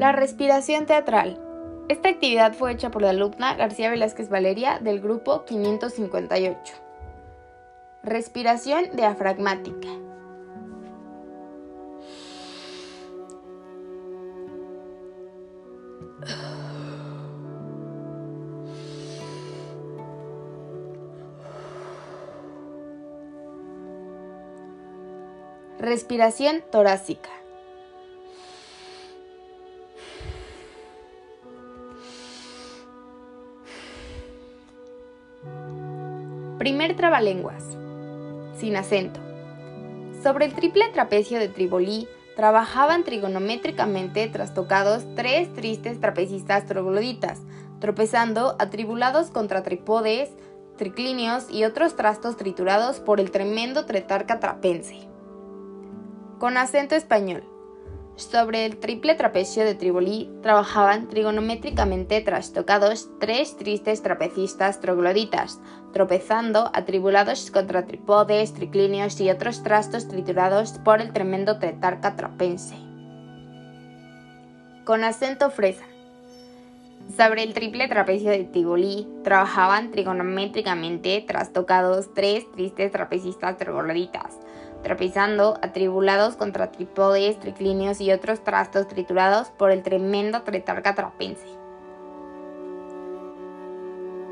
La respiración teatral. Esta actividad fue hecha por la alumna García Velázquez Valeria del grupo 558. Respiración diafragmática. Respiración torácica. Primer trabalenguas. Sin acento. Sobre el triple trapecio de Tribolí trabajaban trigonométricamente trastocados tres tristes trapecistas trogloditas, tropezando atribulados contra tripodes, triclinios y otros trastos triturados por el tremendo tretarca trapense. Con acento español. Sobre el triple trapecio de Tribolí trabajaban trigonométricamente trastocados tres tristes trapecistas trogloditas, tropezando atribulados contra tripodes, triclinios y otros trastos triturados por el tremendo tetarca trapense. Con acento fresa. Sobre el triple trapecio de Tribolí trabajaban trigonométricamente trastocados tres tristes trapecistas trogloditas, tropezando atribulados contra trípodes, triclinios y otros trastos triturados por el tremendo tretarca trapense.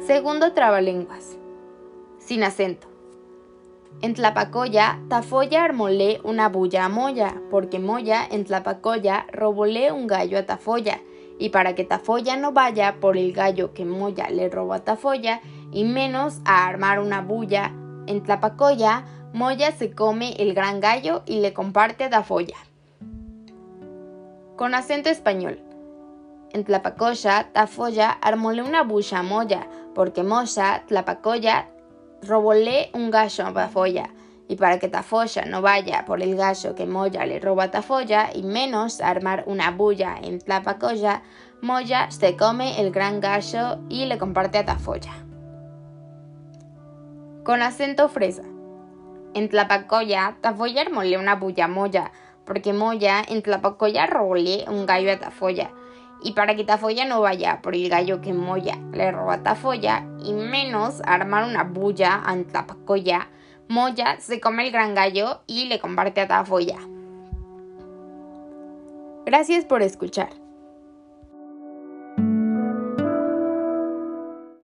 Segundo trabalenguas. Sin acento. En Tlapacoya, Tafoya armolé una bulla a Moya, porque Moya en Tlapacoya robolé un gallo a Tafoya, y para que Tafoya no vaya por el gallo que Moya le robó a Tafoya, y menos a armar una bulla, en Tlapacoya, Moya se come el gran gallo y le comparte a Tafoya. Con acento español. En Tlapacoya, Tafoya armóle una bulla a Moya, porque Moya, Tlapacoya, robóle un gallo a Tafoya. Y para que Tafoya no vaya por el gallo que Moya le roba a Tafoya, y menos armar una bulla en Tlapacoya, Moya se come el gran gallo y le comparte a Tafoya. Con acento fresa. En Tlapacoya, Tafoya armóle una bulla Moya, porque Moya en Tlapacoya robóle un gallo a Tafoya. Y para que Tafoya no vaya por el gallo que Moya le roba a Tafoya, y menos armar una bulla en Tlapacoya, Moya se come el gran gallo y le comparte a Tafoya. Gracias por escuchar.